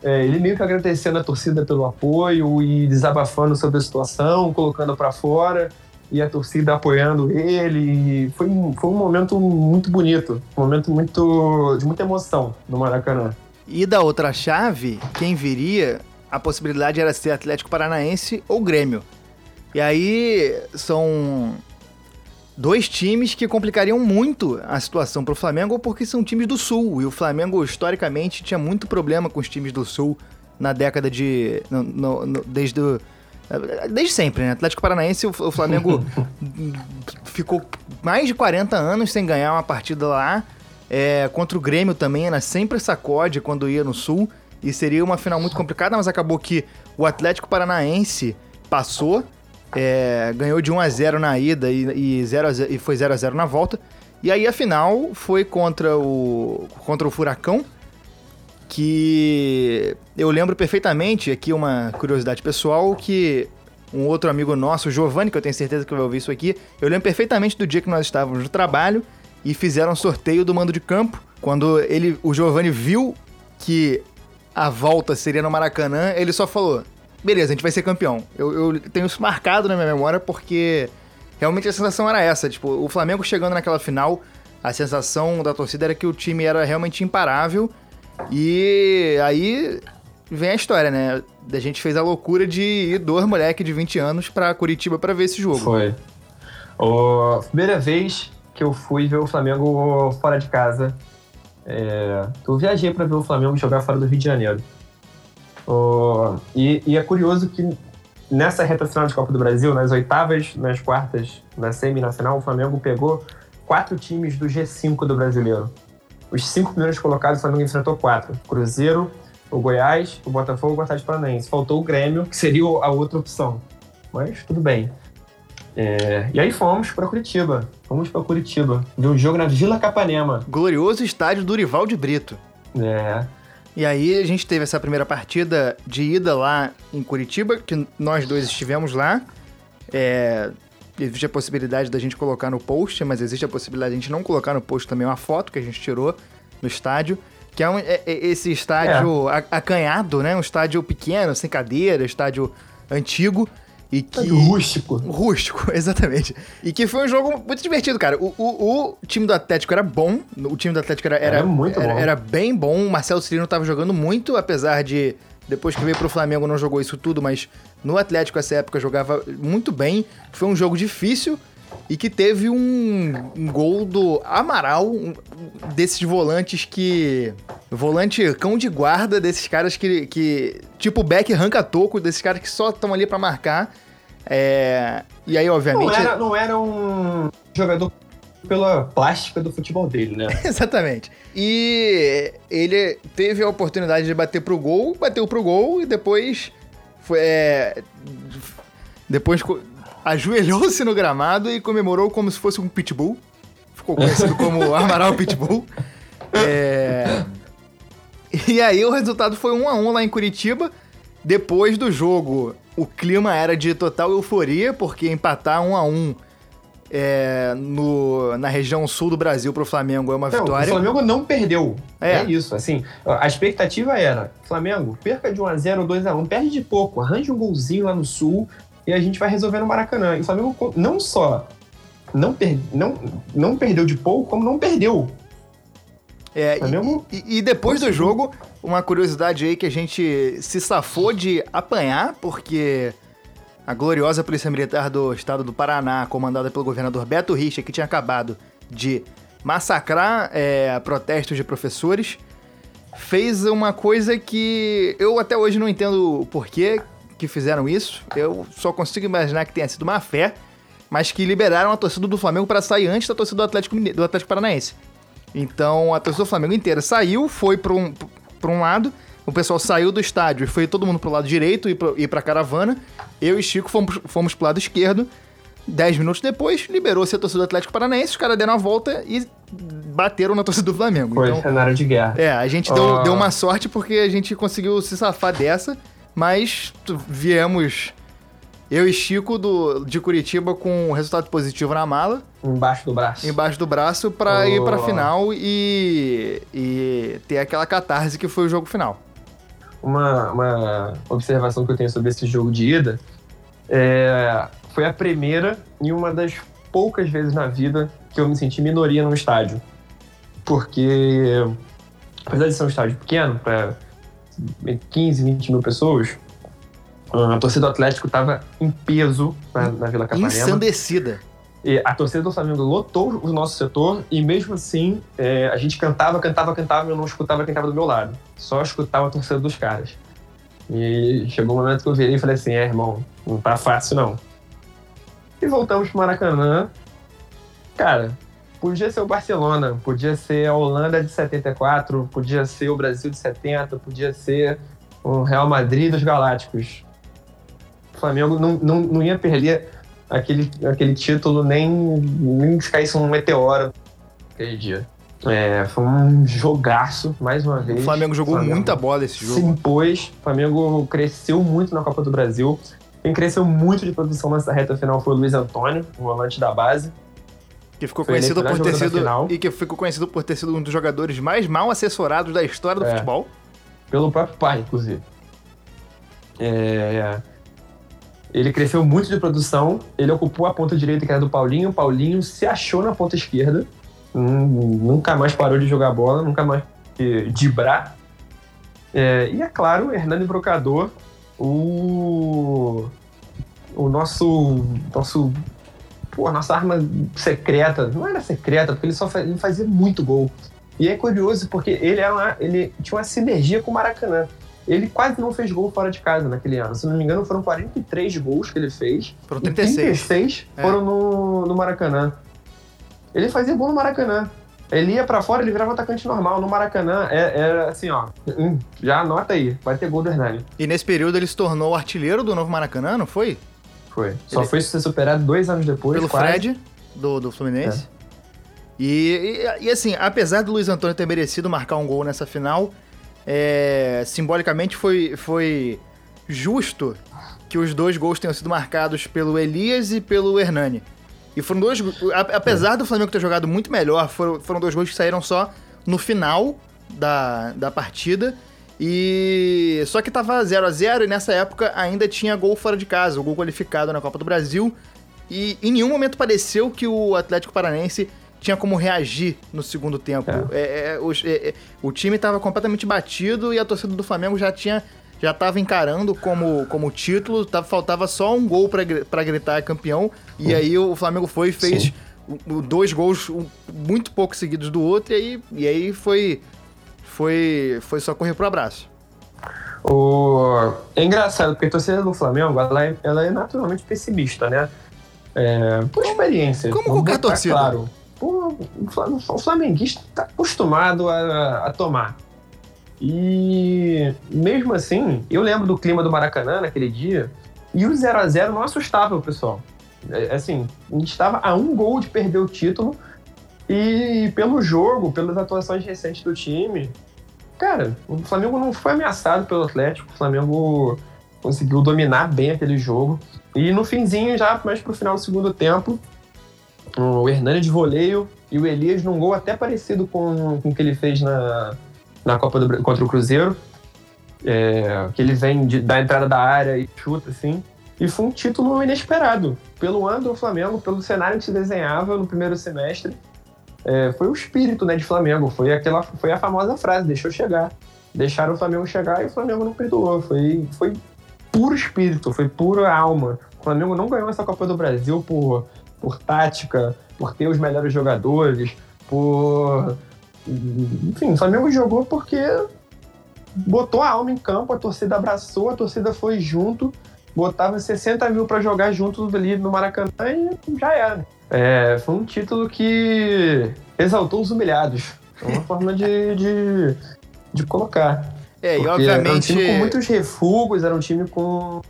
É, ele meio que agradecendo a torcida pelo apoio e desabafando sobre a situação, colocando para fora e a torcida apoiando ele. Foi, foi um momento muito bonito, um momento muito de muita emoção no Maracanã. E da outra chave, quem viria, a possibilidade era ser Atlético Paranaense ou Grêmio. E aí são dois times que complicariam muito a situação para o Flamengo porque são times do Sul. E o Flamengo, historicamente, tinha muito problema com os times do Sul na década de. No, no, no, desde, do, desde sempre, né? Atlético Paranaense, o, o Flamengo <laughs> ficou mais de 40 anos sem ganhar uma partida lá. É, contra o Grêmio também era sempre sacode quando ia no Sul. E seria uma final muito complicada, mas acabou que o Atlético Paranaense passou é, ganhou de 1 a 0 na ida e, e, 0 0, e foi 0 a 0 na volta. E aí a final foi contra o contra o Furacão, que eu lembro perfeitamente, aqui uma curiosidade pessoal, que um outro amigo nosso, Giovanni, que eu tenho certeza que vai ouvir isso aqui, eu lembro perfeitamente do dia que nós estávamos no trabalho e fizeram um sorteio do mando de campo. Quando ele, o Giovanni viu que a volta seria no Maracanã, ele só falou: beleza, a gente vai ser campeão. Eu, eu tenho isso marcado na minha memória porque realmente a sensação era essa. Tipo, o Flamengo chegando naquela final, a sensação da torcida era que o time era realmente imparável. E aí vem a história, né? A gente fez a loucura de ir dois moleques de 20 anos pra Curitiba para ver esse jogo. Foi. a primeira vez que eu fui ver o Flamengo fora de casa. É, eu viajei para ver o Flamengo jogar fora do Rio de Janeiro. Oh, e, e, é curioso que nessa reta final de Copa do Brasil, nas oitavas, nas quartas, na semi na final, o Flamengo pegou quatro times do G5 do brasileiro. Os cinco primeiros colocados, o Flamengo enfrentou quatro: Cruzeiro, o Goiás, o Botafogo e o Atlético Paranaense. Faltou o Grêmio, que seria a outra opção. Mas tudo bem. É, e aí fomos para Curitiba. Fomos para Curitiba. De um jogo na Vila Capanema. Glorioso estádio Durival de Brito. É. E aí a gente teve essa primeira partida de ida lá em Curitiba, que nós dois estivemos lá. É, existe a possibilidade da gente colocar no post, mas existe a possibilidade de a gente não colocar no post também uma foto que a gente tirou no estádio. Que é, um, é, é esse estádio é. acanhado, né? Um estádio pequeno, sem cadeira, estádio antigo. E que... Rústico. Rústico, <laughs> exatamente. E que foi um jogo muito divertido, cara. O, o, o time do Atlético era bom. O time do Atlético era, era, era muito era, bom. Era bem bom. O Marcelo Cirino tava jogando muito, apesar de. Depois que veio pro Flamengo não jogou isso tudo, mas no Atlético essa época jogava muito bem. Foi um jogo difícil e que teve um, um gol do Amaral, um, desses volantes que. Volante cão de guarda desses caras que. que tipo Beck arranca toco, desses caras que só estão ali para marcar. É, e aí, obviamente. Não era, não era um jogador pela plástica do futebol dele, né? <laughs> Exatamente. E ele teve a oportunidade de bater pro gol, bateu pro gol e depois foi. É, depois ajoelhou-se no gramado e comemorou como se fosse um pitbull. Ficou conhecido como <laughs> Amaral Pitbull. É, e aí o resultado foi 1 a 1 lá em Curitiba. Depois do jogo, o clima era de total euforia, porque empatar 1 a 1 é, no, na região sul do Brasil pro Flamengo é uma Não, vitória. o Flamengo não perdeu. É. É. isso, assim. A expectativa era: Flamengo, perca de 1x0 ou 2x1, perde de pouco, arranje um golzinho lá no sul e a gente vai resolver no Maracanã. E o Flamengo não só não, per, não, não perdeu de pouco, como não perdeu. É, e- e, e depois do jogo, uma curiosidade aí que a gente se safou de apanhar, porque a gloriosa Polícia Militar do Estado do Paraná, comandada pelo governador Beto Richa, que tinha acabado de massacrar é, protestos de professores, fez uma coisa que eu até hoje não entendo o porquê que fizeram isso. Eu só consigo imaginar que tenha sido má fé, mas que liberaram a torcida do Flamengo para sair antes da torcida do Atlético, do Atlético Paranaense. Então a torcida do Flamengo inteira saiu, foi para um, pra um lado, o pessoal saiu do estádio e foi todo mundo pro lado direito e, e pra caravana. Eu e Chico fomos, fomos pro lado esquerdo. Dez minutos depois, liberou-se a torcida do Atlético Paranaense, os caras deram a volta e bateram na torcida do Flamengo. foi Então, cenário de guerra. é, a gente deu, Ah. deu uma sorte porque a gente conseguiu se safar dessa, mas viemos eu e Chico do, de Curitiba com um resultado positivo na mala, Embaixo do braço. embaixo do braço, pra ir pra Oh. final e, e ter aquela catarse que foi o jogo final. uma, uma observação que eu tenho sobre esse jogo de ida é, foi a primeira e uma das poucas vezes na vida que eu me senti minoria num estádio. Porque, apesar de ser um estádio pequeno, para 15, 20 mil pessoas, a torcida do Atlético estava em peso na, na Vila Capanema. Ensandecida. E a torcida do Flamengo lotou o nosso setor e mesmo assim é, a gente cantava, cantava, cantava e eu não escutava quem estava do meu lado. Só escutava a torcida dos caras. E chegou um momento que eu virei e falei assim, é irmão, não tá fácil não. E voltamos pro Maracanã. Cara, podia ser o Barcelona, podia ser a Holanda de 74, podia ser o Brasil de 70, podia ser o Real Madrid dos Galácticos. O Flamengo não, não, não ia perder aquele, aquele título nem, nem se caísse um meteoro aquele dia. É, foi um jogaço, mais uma vez. O Flamengo jogou Flamengo muita bola esse se jogo. impôs. O Flamengo cresceu muito na Copa do Brasil. Quem cresceu muito de produção nessa reta final foi o Luiz Antônio, o volante da base. Que ficou Foi conhecido eleito por ter sido. E que ficou conhecido por ter sido um dos jogadores mais mal assessorados da história do É. futebol. pelo próprio pai, inclusive. É, Ele cresceu muito de produção, ele ocupou a ponta direita que era do Paulinho, o Paulinho se achou na ponta esquerda, Hum, nunca mais parou de jogar bola, nunca mais dibrar. É, e é claro, Hernani Brocador, o, o nosso, nosso pô, a nossa arma secreta, não era secreta, porque ele só fa- ele fazia muito gol. E é curioso porque ele, era uma- ele tinha uma sinergia com o Maracanã. Ele quase não fez gol fora de casa naquele ano. Se não me engano, foram 43 gols que ele fez. Foram E 36. 36 É. foram no, no Maracanã. Ele fazia gol no Maracanã. Ele ia pra fora, ele virava atacante normal. No Maracanã, é- era assim, ó. hum, já anota aí, vai ter gol do Hernani. E nesse período ele se tornou artilheiro do novo Maracanã, não foi? Foi. Só Ele- foi ser superado dois anos depois. Pelo quase. Fred, do, do Fluminense. E, e, e, assim, apesar do Luiz Antônio ter merecido marcar um gol nessa final, é, simbolicamente foi, foi justo que os dois gols tenham sido marcados pelo Elias e pelo Hernani. E foram dois. Apesar do Flamengo ter jogado muito melhor, foram, foram dois gols que saíram só no final da, da partida. E. Só que tava 0 a 0 e nessa época ainda tinha gol fora de casa, o gol qualificado na Copa do Brasil. E em nenhum momento pareceu que o Atlético Paranaense tinha como reagir no segundo tempo. É, é, os- é, é, o time estava completamente batido e a torcida do Flamengo já tinha já estava encarando como, como título, tava, faltava só um gol para gritar campeão. E aí o Flamengo foi e fez Sim. dois gols um, muito pouco seguidos do outro, e aí, e aí foi, foi, foi só correr pro abraço. O... É engraçado, porque a torcida do Flamengo, ela é, ela é naturalmente pessimista, né? É, por experiência. como qualquer botar torcida. Claro. o flamenguista está acostumado a, a tomar. E mesmo assim, eu lembro do clima do Maracanã naquele dia, e o 0 a 0 não assustava o pessoal. É, assim, a gente estava a um gol de perder o título, e pelo jogo, pelas atuações recentes do time, cara, o Flamengo não foi ameaçado pelo Atlético, o Flamengo conseguiu dominar bem aquele jogo. E no finzinho, já mais pro final do segundo tempo, o Hernani de voleio e o Elias num gol até parecido com, com o que ele fez na, na Copa do, contra o Cruzeiro. É, que ele vem de, da entrada da área e chuta, assim. E foi um título inesperado. Pelo ano do Flamengo, pelo cenário que se desenhava no primeiro semestre. É, foi o espírito né, de Flamengo. Foi, aquela, foi a famosa frase, deixou chegar. Deixaram o Flamengo chegar e o Flamengo não perdoou. Foi, foi puro espírito, foi pura alma. O Flamengo não ganhou essa Copa do Brasil por, por tática, por ter os melhores jogadores, por. Enfim, o Flamengo jogou porque botou a alma em campo, a torcida abraçou, a torcida foi junto, botava 60 mil para jogar juntos ali no Maracanã e já era. É, foi um título que exaltou os humilhados. É uma forma de, de, de colocar. É, Porque e obviamente. Era um time com muitos refugos, era um time com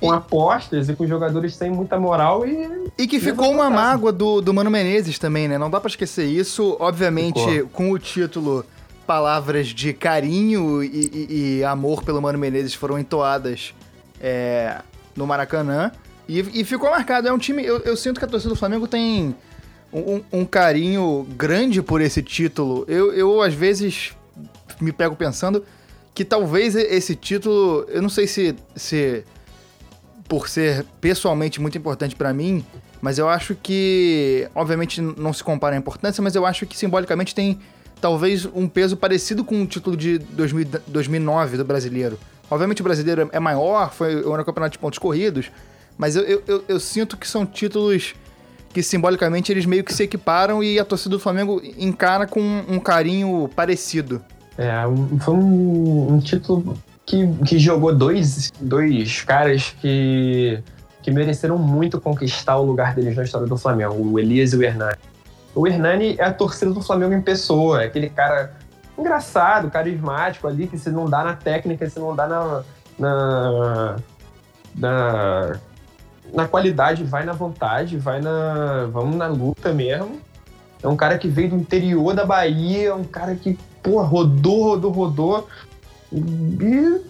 com apostas e com jogadores sem muita moral e. E que ficou uma mágoa do, do Mano Menezes também, né? Não dá para esquecer isso. Obviamente, ficou. com o título, palavras de carinho e, e, e, amor pelo Mano Menezes foram entoadas é, no Maracanã. E, e, ficou marcado. É um time. Eu, eu, sinto que a torcida do Flamengo tem um, um carinho grande por esse título. Eu, eu, às vezes, me pego pensando que talvez esse título. Eu não sei se. se por ser pessoalmente muito importante para mim, mas eu acho que, obviamente, não se compara a importância, mas eu acho que simbolicamente tem talvez um peso parecido com o título de 2000, 2009 do brasileiro. Obviamente o brasileiro é maior, foi o campeonato de pontos corridos, mas eu, eu, eu, eu sinto que são títulos que simbolicamente eles meio que se equiparam e a torcida do Flamengo encara com um carinho parecido. É, foi um, um título que, que jogou dois, dois caras que, que mereceram muito conquistar o lugar deles na história do Flamengo, o Elias e o Hernani. O Hernani é a torcida do Flamengo em pessoa, é aquele cara engraçado, carismático ali, que se não dá na técnica, se não dá na, na, na, na qualidade, vai na vontade, vai na. Vamos na luta mesmo. É um cara que veio do interior da Bahia, é um cara que, rodou, rodou, rodou e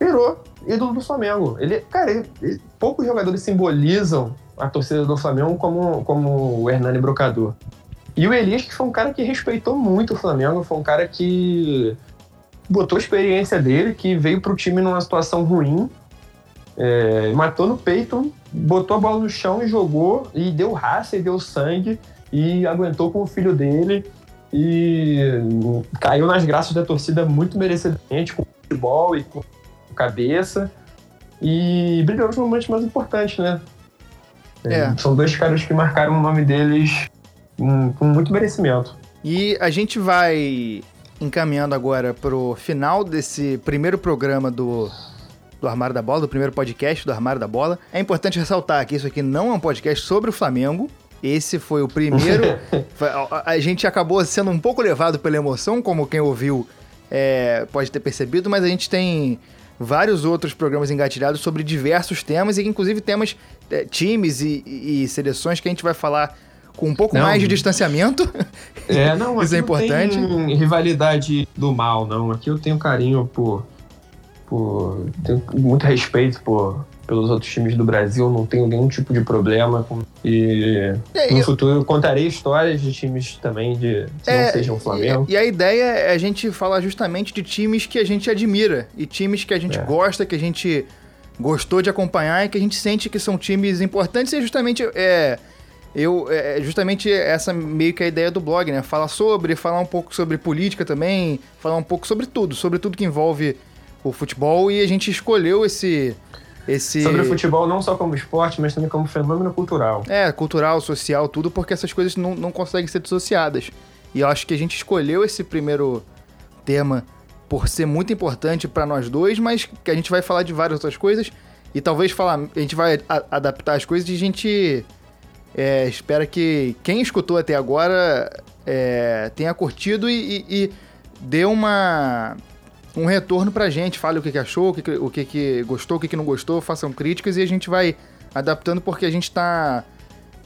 virou ídolo do Flamengo. Ele, cara, ele, poucos jogadores simbolizam a torcida do Flamengo como, como o Hernani Brocador. E o Elias, que foi um cara que respeitou muito o Flamengo, foi um cara que botou a experiência dele, que veio para o time numa situação ruim, é, matou no peito, botou a bola no chão e jogou, e deu raça e deu sangue, e aguentou com o filho dele e caiu nas graças da torcida muito merecidamente com futebol e com cabeça e brilhou nos momentos mais importantes, né? É. São dois caras que marcaram o nome deles com, com muito merecimento. E a gente vai encaminhando agora pro final desse primeiro programa do, do Armário da Bola, do primeiro podcast do Armário da Bola. É importante ressaltar que isso aqui não é um podcast sobre o Flamengo, esse foi o primeiro. <laughs> a gente acabou sendo um pouco levado pela emoção, como quem ouviu é, pode ter percebido, mas a gente tem vários outros programas engatilhados sobre diversos temas, e inclusive temas, é, times e, e, seleções que a gente vai falar com um pouco não, mais de distanciamento. É, não, <laughs> Isso é importante. Não tem rivalidade do mal, não. Aqui eu tenho carinho por. Por tenho muito respeito por, pelos outros times do Brasil, não tenho nenhum tipo de problema. Com... E, no eu... futuro eu contarei histórias de times também de que é, não sejam Flamengo. E, e, a ideia é a gente falar justamente de times que a gente admira e times que a gente é. gosta, que a gente gostou de acompanhar e que a gente sente que são times importantes e justamente é eu é justamente essa meio que a ideia do blog, né? Falar sobre, falar um pouco sobre política também, falar um pouco sobre tudo, sobre tudo que envolve o futebol e a gente escolheu esse esse... Sobre o futebol não só como esporte, mas também como fenômeno cultural. É, cultural, social, tudo, porque essas coisas não, não conseguem ser dissociadas. E eu acho que a gente escolheu esse primeiro tema por ser muito importante para nós dois, mas que a gente vai falar de várias outras coisas e talvez falar, a gente vai a, adaptar as coisas e a gente É, espero que quem escutou até agora é, tenha curtido e, e, e dê uma, um retorno pra gente. Fale o que, que achou, o, que, que, o que, que gostou, o que, que não gostou, façam críticas e a gente vai adaptando porque a gente tá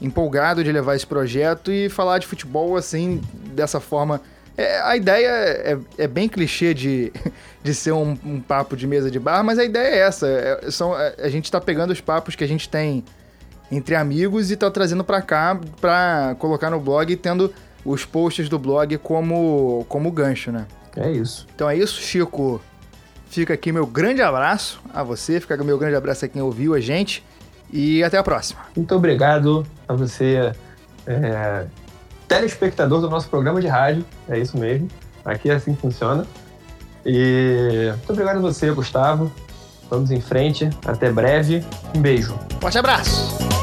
empolgado de levar esse projeto e falar de futebol assim, dessa forma. É, a ideia é, é, bem clichê de, <laughs> de ser um, um, papo de mesa de bar, mas a ideia é essa. É, são, é, a gente tá pegando os papos que a gente tem entre amigos e tá trazendo para cá para colocar no blog e tendo os posts do blog como, como gancho, né? É isso. Então é isso, Chico. Fica aqui meu grande abraço a você, fica meu grande abraço a quem ouviu a gente e até a próxima. Muito obrigado a você, é, telespectador do nosso programa de rádio, é isso mesmo. Aqui é assim que funciona. E muito obrigado a você, Gustavo. Vamos em frente. Até breve. Um beijo. Forte abraço.